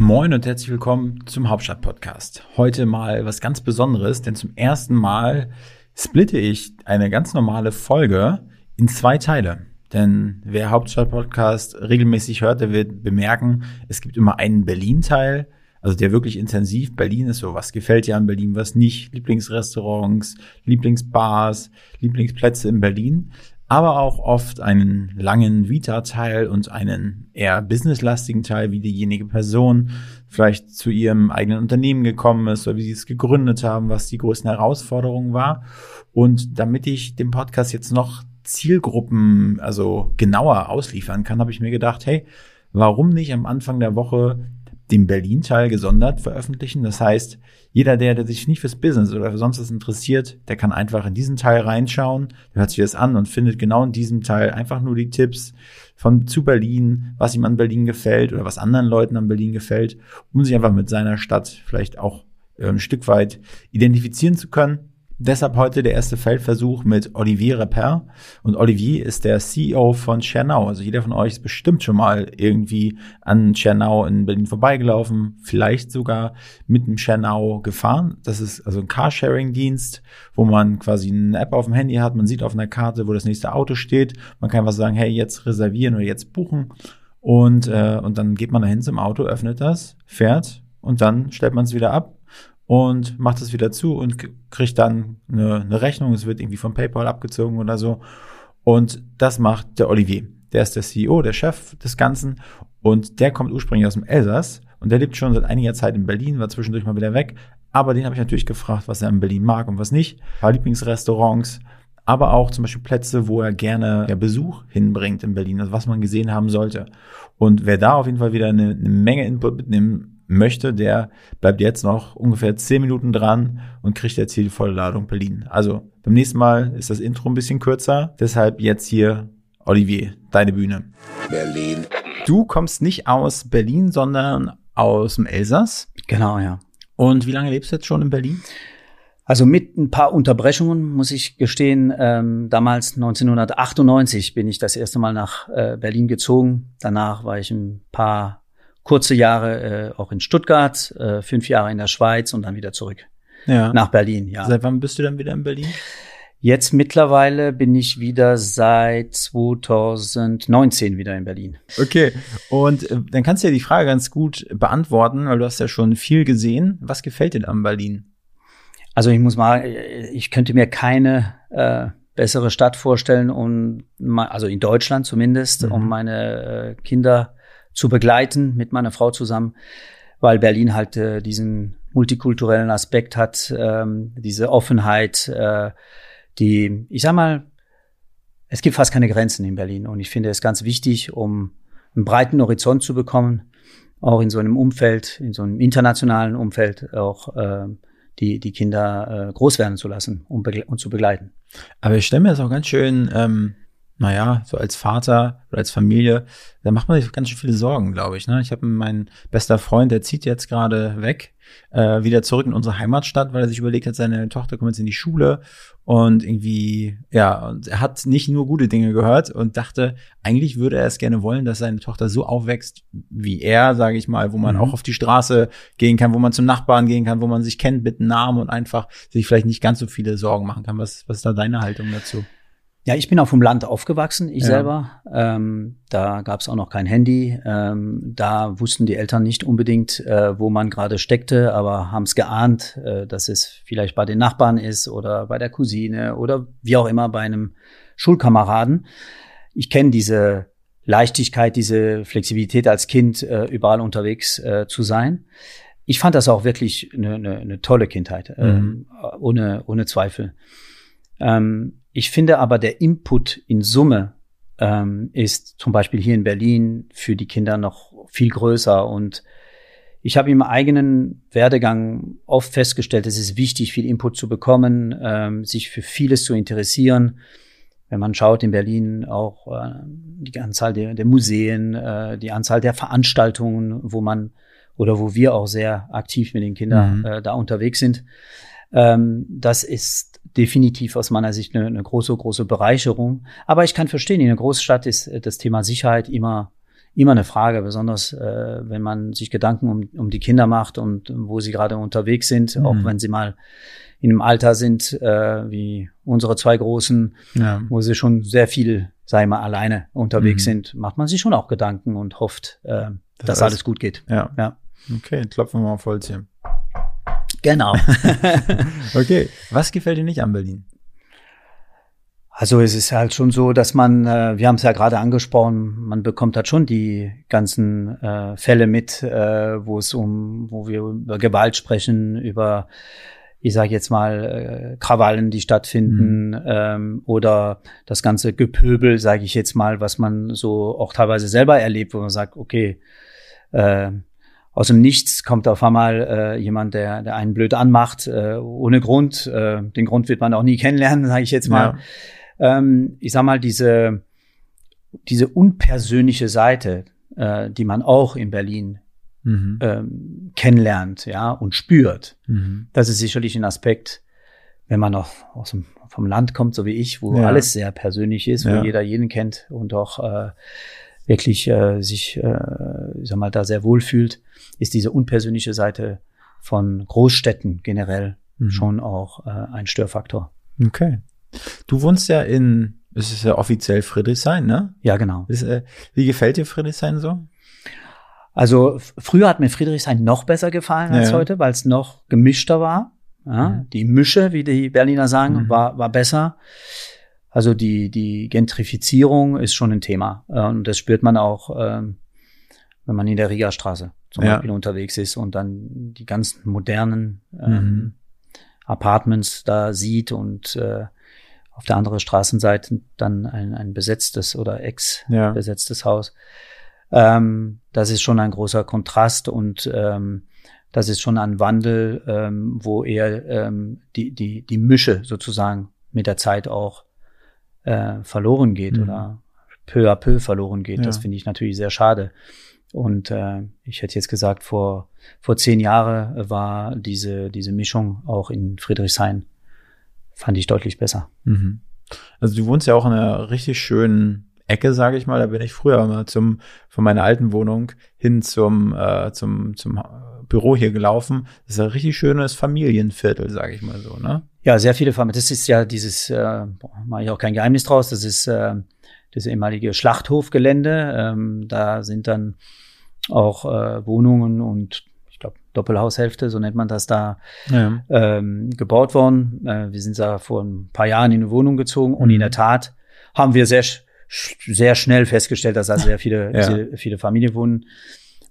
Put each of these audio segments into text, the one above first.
Moin und herzlich willkommen zum Hauptstadt-Podcast. Heute mal was ganz Besonderes, denn zum ersten Mal splitte ich eine ganz normale Folge in zwei Teile. Denn wer Hauptstadt-Podcast regelmäßig hört, der wird bemerken, es gibt immer einen Berlin-Teil, also der wirklich intensiv Berlin ist, so was gefällt dir an Berlin, was nicht, Lieblingsrestaurants, Lieblingsbars, Lieblingsplätze in Berlin aber auch oft einen langen Vita-Teil und einen eher businesslastigen Teil, wie diejenige Person vielleicht zu ihrem eigenen Unternehmen gekommen ist oder wie sie es gegründet haben, was die größten Herausforderungen war. Und damit ich den Podcast jetzt noch Zielgruppen, also genauer ausliefern kann, habe ich mir gedacht, hey, warum nicht am Anfang der Woche den Berlin-Teil gesondert veröffentlichen. Das heißt, jeder, der, der sich nicht fürs Business oder für sonst was interessiert, der kann einfach in diesen Teil reinschauen, hört sich das an und findet genau in diesem Teil einfach nur die Tipps von zu Berlin, was ihm an Berlin gefällt oder was anderen Leuten an Berlin gefällt, um sich einfach mit seiner Stadt vielleicht auch äh, ein Stück weit identifizieren zu können. Deshalb heute der erste Feldversuch mit Olivier Reper. Und Olivier ist der CEO von Chernau. Also jeder von euch ist bestimmt schon mal irgendwie an Chernau in Berlin vorbeigelaufen, vielleicht sogar mit dem Chernau gefahren. Das ist also ein Carsharing-Dienst, wo man quasi eine App auf dem Handy hat. Man sieht auf einer Karte, wo das nächste Auto steht. Man kann was sagen, hey, jetzt reservieren oder jetzt buchen. Und, äh, und dann geht man dahin zum Auto, öffnet das, fährt und dann stellt man es wieder ab und macht es wieder zu und kriegt dann eine, eine Rechnung. Es wird irgendwie von PayPal abgezogen oder so. Und das macht der Olivier. Der ist der CEO, der Chef des Ganzen. Und der kommt ursprünglich aus dem Elsass. Und der lebt schon seit einiger Zeit in Berlin, war zwischendurch mal wieder weg. Aber den habe ich natürlich gefragt, was er in Berlin mag und was nicht. Ein paar Lieblingsrestaurants, aber auch zum Beispiel Plätze, wo er gerne ja, Besuch hinbringt in Berlin, also was man gesehen haben sollte. Und wer da auf jeden Fall wieder eine, eine Menge Input mitnehmen möchte, der bleibt jetzt noch ungefähr zehn Minuten dran und kriegt jetzt hier die volle Ladung Berlin. Also beim nächsten Mal ist das Intro ein bisschen kürzer. Deshalb jetzt hier Olivier, deine Bühne. Berlin. Du kommst nicht aus Berlin, sondern aus dem Elsass. Genau, ja. Und wie lange lebst du jetzt schon in Berlin? Also mit ein paar Unterbrechungen muss ich gestehen. Ähm, damals 1998 bin ich das erste Mal nach äh, Berlin gezogen. Danach war ich ein paar kurze Jahre äh, auch in Stuttgart, äh, fünf Jahre in der Schweiz und dann wieder zurück ja. nach Berlin. Ja. Seit wann bist du dann wieder in Berlin? Jetzt mittlerweile bin ich wieder seit 2019 wieder in Berlin. Okay, und äh, dann kannst du ja die Frage ganz gut beantworten, weil du hast ja schon viel gesehen. Was gefällt dir an Berlin? Also ich muss mal, ich könnte mir keine äh, bessere Stadt vorstellen, um also in Deutschland zumindest, mhm. um meine äh, Kinder zu begleiten mit meiner Frau zusammen, weil Berlin halt äh, diesen multikulturellen Aspekt hat, ähm, diese Offenheit, äh, die, ich sag mal, es gibt fast keine Grenzen in Berlin und ich finde es ganz wichtig, um einen breiten Horizont zu bekommen, auch in so einem Umfeld, in so einem internationalen Umfeld auch äh, die, die Kinder äh, groß werden zu lassen und, und zu begleiten. Aber ich stelle mir das auch ganz schön ähm, naja, so als Vater oder als Familie, da macht man sich ganz schön viele Sorgen, glaube ich. Ne? Ich habe meinen bester Freund, der zieht jetzt gerade weg, äh, wieder zurück in unsere Heimatstadt, weil er sich überlegt hat, seine Tochter kommt jetzt in die Schule und irgendwie, ja, und er hat nicht nur gute Dinge gehört und dachte, eigentlich würde er es gerne wollen, dass seine Tochter so aufwächst wie er, sage ich mal, wo man mhm. auch auf die Straße gehen kann, wo man zum Nachbarn gehen kann, wo man sich kennt mit Namen und einfach sich vielleicht nicht ganz so viele Sorgen machen kann. Was, was ist da deine Haltung dazu? Ja, ich bin auf dem Land aufgewachsen, ich ja. selber. Ähm, da gab es auch noch kein Handy. Ähm, da wussten die Eltern nicht unbedingt, äh, wo man gerade steckte, aber haben es geahnt, äh, dass es vielleicht bei den Nachbarn ist oder bei der Cousine oder wie auch immer bei einem Schulkameraden. Ich kenne diese Leichtigkeit, diese Flexibilität als Kind, äh, überall unterwegs äh, zu sein. Ich fand das auch wirklich eine, eine, eine tolle Kindheit, mhm. ähm, ohne, ohne Zweifel. Ähm, ich finde aber, der Input in Summe ähm, ist zum Beispiel hier in Berlin für die Kinder noch viel größer. Und ich habe im eigenen Werdegang oft festgestellt, es ist wichtig, viel Input zu bekommen, ähm, sich für vieles zu interessieren. Wenn man schaut in Berlin auch äh, die Anzahl der, der Museen, äh, die Anzahl der Veranstaltungen, wo man oder wo wir auch sehr aktiv mit den Kindern mhm. äh, da unterwegs sind. Ähm, das ist definitiv aus meiner Sicht eine, eine große, große Bereicherung. Aber ich kann verstehen, in einer Großstadt ist äh, das Thema Sicherheit immer immer eine Frage, besonders äh, wenn man sich Gedanken um, um die Kinder macht und wo sie gerade unterwegs sind, mhm. auch wenn sie mal in einem Alter sind äh, wie unsere zwei Großen, ja. wo sie schon sehr viel, sei mal, alleine unterwegs mhm. sind, macht man sich schon auch Gedanken und hofft, äh, das dass alles gut geht. Ja. ja. Okay, klopfen wir mal auf Holz hier. Genau. okay, was gefällt dir nicht an Berlin? Also es ist halt schon so, dass man, äh, wir haben es ja gerade angesprochen, man bekommt halt schon die ganzen äh, Fälle mit, äh, wo es um, wo wir über Gewalt sprechen, über, ich sage jetzt mal, äh, Krawallen, die stattfinden, mhm. ähm, oder das ganze Gepöbel, sage ich jetzt mal, was man so auch teilweise selber erlebt, wo man sagt, okay, äh, aus dem Nichts kommt auf einmal äh, jemand, der, der einen blöd anmacht, äh, ohne Grund. Äh, den Grund wird man auch nie kennenlernen, sage ich jetzt mal. Ja ähm, ich sag mal, diese, diese unpersönliche Seite, äh, die man auch in Berlin mhm. ähm, kennenlernt, ja, und spürt. Mhm. Das ist sicherlich ein Aspekt, wenn man noch aus dem, vom Land kommt, so wie ich, wo ja. alles sehr persönlich ist, wo ja. jeder jeden kennt und auch äh, wirklich äh, sich, äh, ich sag mal, da sehr wohl fühlt, ist diese unpersönliche Seite von Großstädten generell mhm. schon auch äh, ein Störfaktor. Okay. Du wohnst ja in, es ist ja offiziell Friedrichshain, ne? Ja, genau. Ist, äh, wie gefällt dir Friedrichshain so? Also früher hat mir Friedrichshain noch besser gefallen als ja. heute, weil es noch gemischter war. Ja, mhm. Die Mische, wie die Berliner sagen, mhm. war, war besser. Also die, die Gentrifizierung ist schon ein Thema. Äh, und das spürt man auch, ähm, wenn man in der Riga-Straße zum ja. Beispiel unterwegs ist und dann die ganzen modernen ähm, mhm. Apartments da sieht und äh, auf der anderen Straßenseite dann ein, ein besetztes oder ex-besetztes ja. Haus. Ähm, das ist schon ein großer Kontrast und ähm, das ist schon ein Wandel, ähm, wo eher ähm, die, die, die Mische sozusagen mit der Zeit auch äh, verloren geht mhm. oder peu à peu verloren geht. Ja. Das finde ich natürlich sehr schade. Und äh, ich hätte jetzt gesagt, vor, vor zehn Jahren war diese, diese Mischung auch in Friedrichshain fand ich deutlich besser. Mhm. Also du wohnst ja auch in einer richtig schönen Ecke, sage ich mal. Da bin ich früher mal zum von meiner alten Wohnung hin zum äh, zum zum Büro hier gelaufen. Das ist ein richtig schönes Familienviertel, sage ich mal so, ne? Ja, sehr viele Familien. Das ist ja dieses, äh, mache ich auch kein Geheimnis draus. Das ist äh, das ehemalige Schlachthofgelände. Ähm, da sind dann auch äh, Wohnungen und Doppelhaushälfte, so nennt man das da, ja. ähm, gebaut worden. Äh, wir sind da vor ein paar Jahren in eine Wohnung gezogen und in der mhm. Tat haben wir sehr, sehr schnell festgestellt, dass da sehr viele, ja. sehr viele Familien wohnen.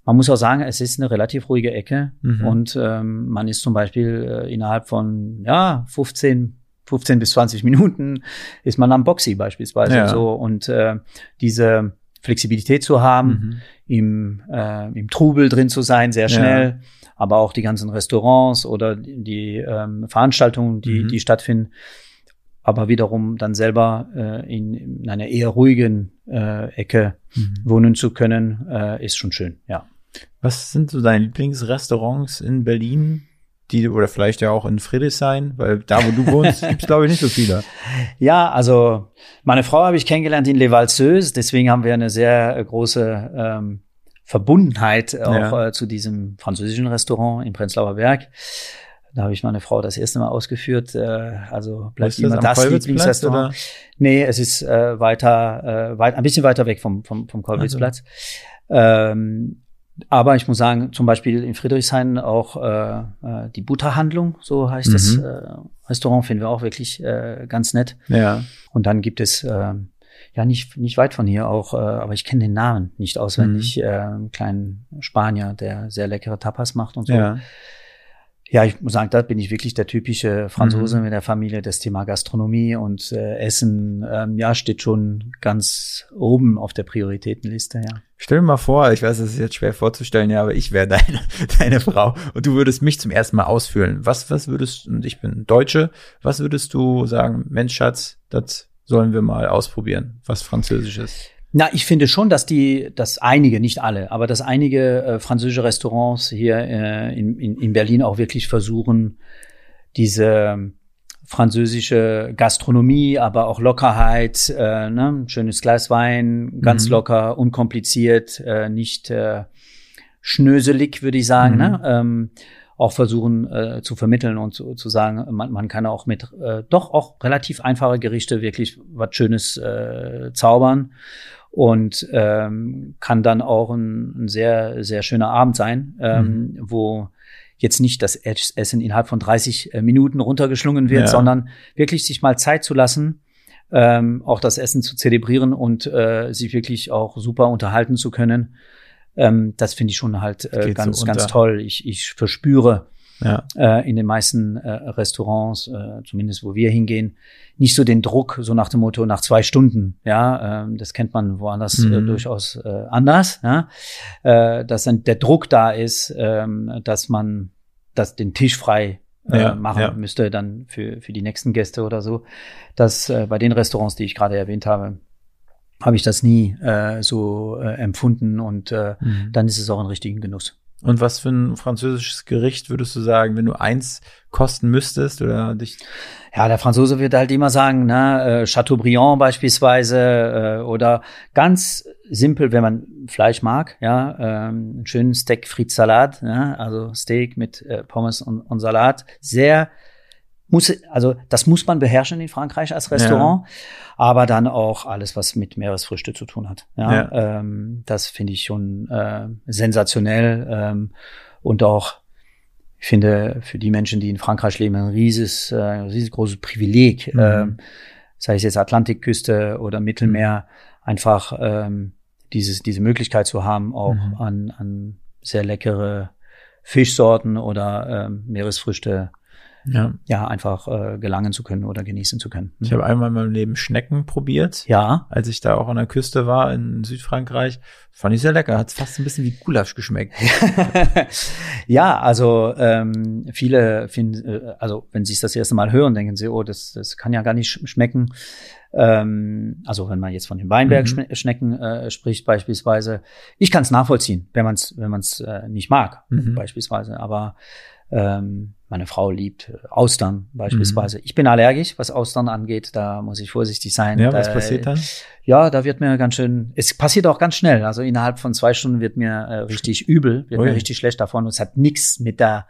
Man muss auch sagen, es ist eine relativ ruhige Ecke mhm. und ähm, man ist zum Beispiel äh, innerhalb von ja 15 15 bis 20 Minuten ist man am Boxy beispielsweise ja. so und äh, diese Flexibilität zu haben, mhm. im, äh, im Trubel drin zu sein, sehr schnell. Ja aber auch die ganzen Restaurants oder die ähm, Veranstaltungen, die, mhm. die stattfinden. Aber wiederum dann selber äh, in, in einer eher ruhigen äh, Ecke mhm. wohnen zu können, äh, ist schon schön, ja. Was sind so deine Lieblingsrestaurants in Berlin? Die oder vielleicht ja auch in Friedrichshain, weil da, wo du wohnst, gibt's glaube ich nicht so viele. Ja, also meine Frau habe ich kennengelernt in Le Valseuse, deswegen haben wir eine sehr große ähm, Verbundenheit auch ja. äh, zu diesem französischen Restaurant im Prenzlauer Berg. Da habe ich meine Frau das erste Mal ausgeführt. Äh, also bleibt immer das, das Lieblingsrestaurant. Oder? Nee, es ist äh, weiter, äh, weit, ein bisschen weiter weg vom, vom, vom Kolwitzplatz. Also. Ähm, aber ich muss sagen, zum Beispiel in Friedrichshain auch äh, äh die Butterhandlung, so heißt mhm. das äh, Restaurant, finden wir auch wirklich äh, ganz nett. Ja. Und dann gibt es äh, ja nicht, nicht weit von hier auch, äh, aber ich kenne den Namen nicht auswendig, mhm. äh, einen kleinen Spanier, der sehr leckere Tapas macht und so. Ja. Ja, ich muss sagen, da bin ich wirklich der typische Franzose mhm. mit der Familie. Das Thema Gastronomie und äh, Essen, ähm, ja, steht schon ganz oben auf der Prioritätenliste, ja. Stell dir mal vor, ich weiß, es ist jetzt schwer vorzustellen, ja, aber ich wäre deine, deine Frau und du würdest mich zum ersten Mal ausfüllen. Was, was würdest, und ich bin Deutsche, was würdest du sagen, Mensch, Schatz, das sollen wir mal ausprobieren, was Französisch ist. Na, ich finde schon, dass die, dass einige, nicht alle, aber dass einige äh, französische Restaurants hier äh, in, in, in Berlin auch wirklich versuchen, diese französische Gastronomie, aber auch Lockerheit, äh, ne? schönes Glas Wein, ganz Mhm. locker, unkompliziert, äh, nicht äh, schnöselig, würde ich sagen. Mhm. Ne? Ähm, auch versuchen äh, zu vermitteln und zu, zu sagen, man, man kann auch mit äh, doch auch relativ einfache Gerichte wirklich was Schönes äh, zaubern und ähm, kann dann auch ein, ein sehr, sehr schöner Abend sein, ähm, wo jetzt nicht das Essen innerhalb von 30 Minuten runtergeschlungen wird, Ja. sondern wirklich sich mal Zeit zu lassen, ähm, auch das Essen zu zelebrieren und äh, sich wirklich auch super unterhalten zu können. Ähm, das finde ich schon halt äh, ganz, so ganz toll. Ich, ich verspüre Ja. äh, in den meisten äh, Restaurants, äh, zumindest wo wir hingehen, nicht so den Druck, so nach dem Motto nach zwei Stunden. Ja, ähm, das kennt man woanders äh, Mhm. durchaus äh, anders. Ja? Äh, dass dann der Druck da ist, ähm, dass man das den Tisch frei Ja, machen ja. müsste dann für für die nächsten Gäste oder so. Das bei den Restaurants, die ich gerade erwähnt habe, habe ich das nie äh, so äh, empfunden und äh, Mhm. dann ist es auch ein richtigen Genuss. Und was für ein französisches Gericht würdest du sagen, wenn du eins kosten müsstest oder dich? Ja, der Franzose wird halt immer sagen, ne, äh, Chateaubriand beispielsweise äh, oder ganz simpel, wenn man Fleisch mag, ja, ähm, einen schönen Steak Frites Salat, ja, also Steak mit äh, Pommes und, und Salat, sehr muss also das muss man beherrschen in Frankreich als Restaurant, aber dann auch alles, was mit Meeresfrüchte zu tun hat. Ja, Ähm, das finde ich schon äh, sensationell ähm, und auch ich finde für die Menschen, die in Frankreich leben, ein rieses, äh, riesengroßes Privileg, Mhm. ähm, sei es jetzt Atlantikküste oder Mittelmeer, einfach ähm, dieses, diese Möglichkeit zu haben, auch Mhm. an, an sehr leckere Fischsorten oder ähm, Meeresfrüchte Ja. ja einfach äh, gelangen zu können oder genießen zu können. Ich habe einmal in meinem Leben Schnecken probiert. ja, Als ich da auch an der Küste war in Südfrankreich, fand ich sehr lecker. Hat fast ein bisschen wie Gulasch geschmeckt. ja, also ähm, viele finden, äh, also wenn sie es das erste Mal hören, denken sie, oh, das, das kann ja gar nicht sch- schmecken. Ähm, also wenn man jetzt von den Weinbergschnecken äh, spricht beispielsweise, ich kann es nachvollziehen, wenn man es wenn man es äh, nicht mag Mhm. beispielsweise. Aber ähm, meine Frau liebt äh, Austern beispielsweise. Ich bin allergisch, was Austern angeht. Da muss ich vorsichtig sein. Ja, was Da- passiert dann? ja, da wird mir ganz schön, es passiert auch ganz schnell. Also innerhalb von zwei Stunden wird mir äh, richtig übel, wird Ui. mir richtig schlecht davon. Und es hat nichts mit der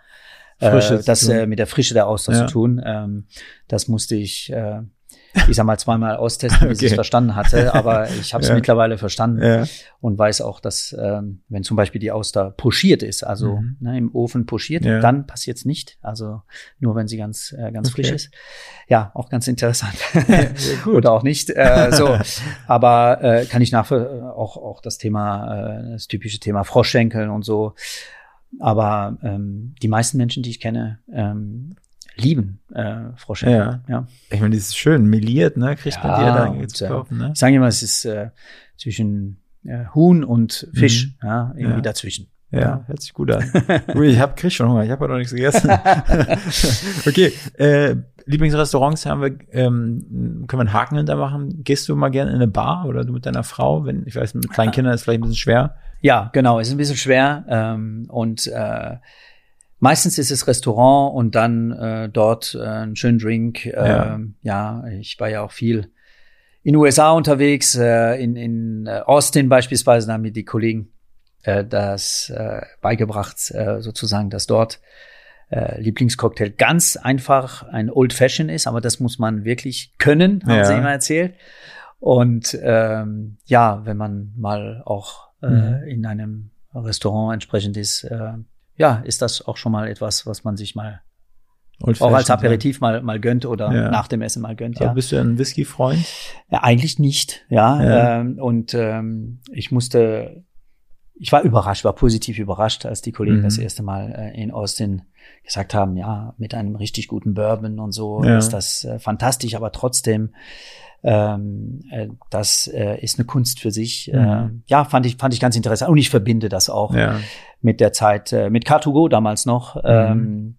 Frische äh, zu das äh, mit der Frische der Auster Ja. zu tun. Ähm, das musste ich, äh, ich sag mal, zweimal austesten, bis ich Okay. es verstanden hatte. Aber ich habe es Ja. mittlerweile verstanden Ja. und weiß auch, dass ähm, wenn zum Beispiel die Auster pochiert ist, also Mhm. ne, im Ofen pochiert, Ja. dann passiert's nicht. Also nur wenn sie ganz äh, ganz Okay. frisch ist. Ja, auch ganz interessant. Oder auch nicht. Äh, so, aber äh, kann ich nach auch auch das Thema, äh, das typische Thema Froschschenkeln und so. Aber ähm, die meisten Menschen, die ich kenne, ähm, lieben äh, Froschschenkel. Ja. ja. Ich meine, das ist schön, meliert, ne? Kriegt man Ja, dir da und, zu äh, kaufen, ne? Ich sage immer, es ist äh, zwischen äh, Huhn und Fisch, ja, irgendwie Ja. dazwischen. Ja, hört sich gut an. Ich hab, krieg schon Hunger, ich habe noch nichts gegessen. okay, äh, Lieblingsrestaurants haben wir, ähm, können wir einen Haken hintermachen. Gehst du mal gerne in eine Bar oder du mit deiner Frau? Wenn, ich weiß, mit kleinen Kindern ist vielleicht ein bisschen schwer. Ja, genau, ist ein bisschen schwer ähm, und äh, meistens ist es Restaurant und dann äh, dort äh, einen schönen Drink. Äh, Ja. ja. ich war ja auch viel in den USA unterwegs, äh, in, in äh, Austin beispielsweise, da haben mir die Kollegen äh, das äh, beigebracht, äh, sozusagen, dass dort äh, Lieblingscocktail ganz einfach ein Old Fashion ist, aber das muss man wirklich können, haben Ja. sie immer erzählt. Und ähm, ja, wenn man mal auch äh, Mhm. in einem Restaurant entsprechend ist, äh, ja, ist das auch schon mal etwas, was man sich mal Old auch als Aperitiv mal, mal gönnt oder Ja. nach dem Essen mal gönnt. Ja. Ja. Aber bist du ein Whisky-Freund? Ja, eigentlich nicht, ja. Ja. Ähm, und ähm, ich musste, ich war überrascht, war positiv überrascht, als die Kollegen Mhm. das erste Mal äh, in Austin gesagt haben, ja, mit einem richtig guten Bourbon und so Ja. ist das äh, fantastisch, aber trotzdem, ähm, äh, das äh, ist eine Kunst für sich. Mhm. ja, fand ich, fand ich ganz interessant. Und ich verbinde das auch Ja. mit der Zeit, äh, mit Car2Go damals noch, Mhm. ähm,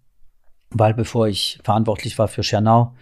weil bevor ich verantwortlich war für Schernau,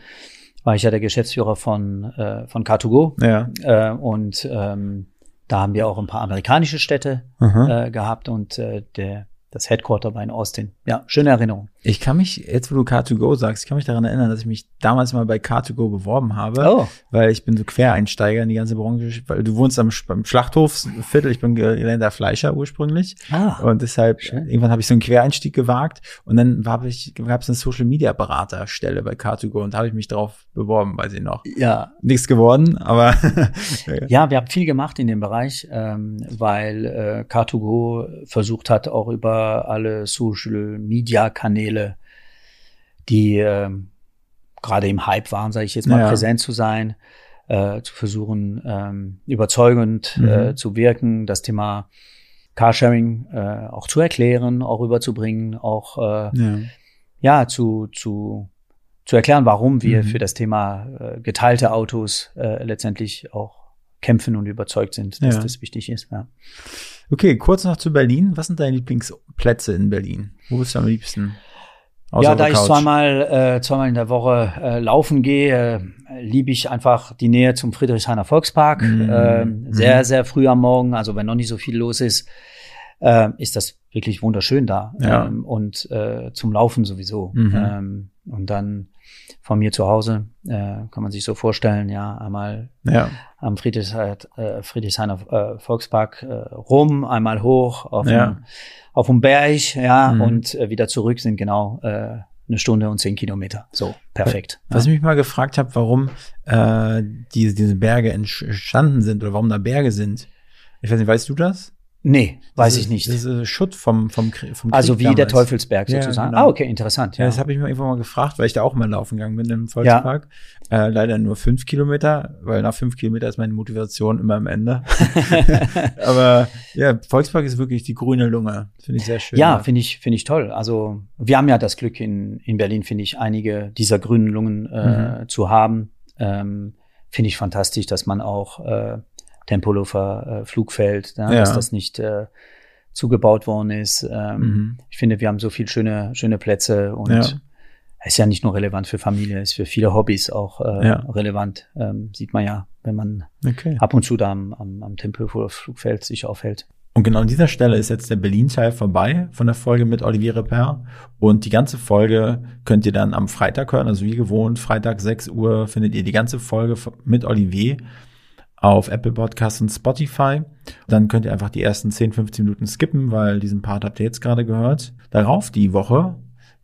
war ich ja der Geschäftsführer von, äh, von Car2Go. Ja. Äh, und ähm, da haben wir auch ein paar amerikanische Städte äh, gehabt und der, das Headquarter war in Austin. Ja, schöne Erinnerung. Ich kann mich, jetzt wo du Car2Go sagst, ich kann mich daran erinnern, dass ich mich damals mal bei Car2Go beworben habe, oh. weil ich bin so Quereinsteiger in die ganze Branche, weil du wohnst am, Schlachthofsviertel, ich bin gelernter Fleischer ursprünglich ah, und deshalb, schön. irgendwann habe ich so einen Quereinstieg gewagt und dann gab es eine Social-Media-Beraterstelle bei Car2Go und da habe ich mich drauf beworben, weiß ich noch. Ja. Nichts geworden, aber Ja, wir haben viel gemacht in dem Bereich, ähm, weil äh, Car2Go versucht hat, auch über alle Social-Media-Kanäle Kanäle, die äh, gerade im Hype waren, sage ich jetzt mal, ja. präsent zu sein, äh, zu versuchen, ähm, überzeugend mhm. äh, zu wirken, das Thema Carsharing äh, auch zu erklären, auch rüberzubringen, auch äh, ja. ja, zu, zu, zu erklären, warum wir mhm. für das Thema äh, geteilte Autos äh, letztendlich auch kämpfen und überzeugt sind, dass ja. das wichtig ist. Ja. Okay, kurz noch zu Berlin. Was sind deine Lieblingsplätze in Berlin? Wo bist du am liebsten? Ja, da ich zweimal, äh, zweimal in der Woche äh, laufen gehe, äh, liebe ich einfach die Nähe zum Friedrichshainer Volkspark. Mhm. Äh, sehr, sehr früh am Morgen, also wenn noch nicht so viel los ist, äh, ist das wirklich wunderschön da. Ja. Ähm, und äh, zum Laufen sowieso. Mhm. Ähm, und dann von mir zu Hause, äh, kann man sich so vorstellen, ja, einmal ja. am Friedrichshainer, äh, Friedrichshainer äh, Volkspark äh, rum, einmal hoch auf ja. auf dem Berg, ja, mhm. und äh, wieder zurück sind genau äh, eine Stunde und zehn Kilometer. So, perfekt. Was ja. ich mich mal gefragt habe, warum äh, diese, diese Berge entstanden sind oder warum da Berge sind. Ich weiß nicht, weißt du das? Nee, weiß das ich nicht. Das ist Schutt vom, vom, vom Also wie damals. der Teufelsberg sozusagen. Ja, genau. Ah, okay, interessant. Ja, ja das habe ich mir irgendwann mal gefragt, weil ich da auch mal laufen gegangen bin im Volkspark. Ja. Äh, leider nur fünf Kilometer, weil nach fünf Kilometer ist meine Motivation immer am Ende. Aber ja, Volkspark ist wirklich die grüne Lunge. Finde ich sehr schön. Ja, finde ich, finde ich toll. Also wir haben ja das Glück in, in Berlin, finde ich, einige dieser grünen Lungen äh, mhm. zu haben. Ähm, finde ich fantastisch, dass man auch äh, Tempelhofer äh, Flugfeld, ja, ja. dass das nicht äh, zugebaut worden ist. Ähm, mhm. Ich finde, wir haben so viele schöne, schöne Plätze und ja. ist ja nicht nur relevant für Familie, ist für viele Hobbys auch äh, ja. relevant. Ähm, sieht man ja, wenn man okay. ab und zu da am, am, am Tempelhofer Flugfeld sich aufhält. Und genau an dieser Stelle ist jetzt der Berlin-Teil vorbei von der Folge mit Olivier Reper. Und die ganze Folge könnt ihr dann am Freitag hören. Also wie gewohnt, Freitag 6 Uhr findet ihr die ganze Folge mit Olivier auf Apple Podcasts und Spotify. Dann könnt ihr einfach die ersten 10, 15 Minuten skippen, weil diesen Part habt ihr jetzt gerade gehört. Darauf die Woche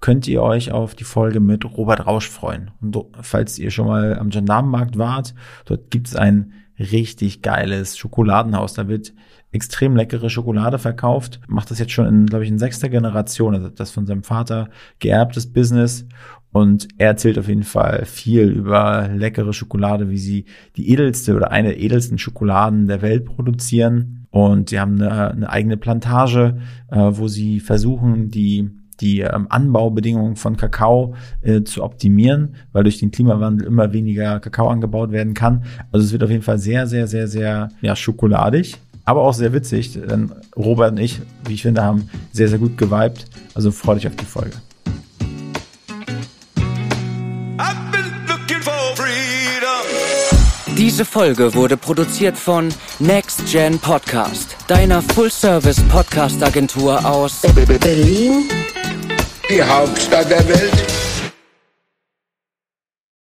könnt ihr euch auf die Folge mit Robert Rausch freuen. Und falls ihr schon mal am Gendarmenmarkt wart, dort gibt's ein richtig geiles Schokoladenhaus. Da wird extrem leckere Schokolade verkauft. Macht das jetzt schon in, glaube ich, in sechster Generation. Also das von seinem Vater geerbtes Business. Und er erzählt auf jeden Fall viel über leckere Schokolade, wie sie die edelste oder eine der edelsten Schokoladen der Welt produzieren. Und sie haben eine, eine eigene Plantage, äh, wo sie versuchen, die die ähm, Anbaubedingungen von Kakao äh, zu optimieren, weil durch den Klimawandel immer weniger Kakao angebaut werden kann. Also es wird auf jeden Fall sehr, sehr, sehr, sehr ja, schokoladig, aber auch sehr witzig, denn Robert und ich, wie ich finde, haben sehr, sehr gut geweibt. Also freut euch auf die Folge. Diese Folge wurde produziert von Next Gen Podcast, deiner Full-Service-Podcast-Agentur aus Berlin, die Hauptstadt der Welt.